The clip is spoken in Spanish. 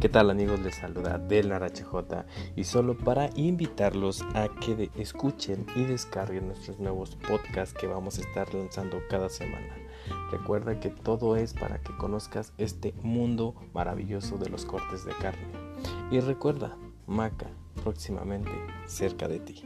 ¿Qué tal amigos? Les saluda Del HJ y solo para invitarlos a que escuchen y descarguen nuestros nuevos podcasts que vamos a estar lanzando cada semana. Recuerda que todo es para que conozcas este mundo maravilloso de los cortes de carne. Y recuerda, Maca, próximamente cerca de ti.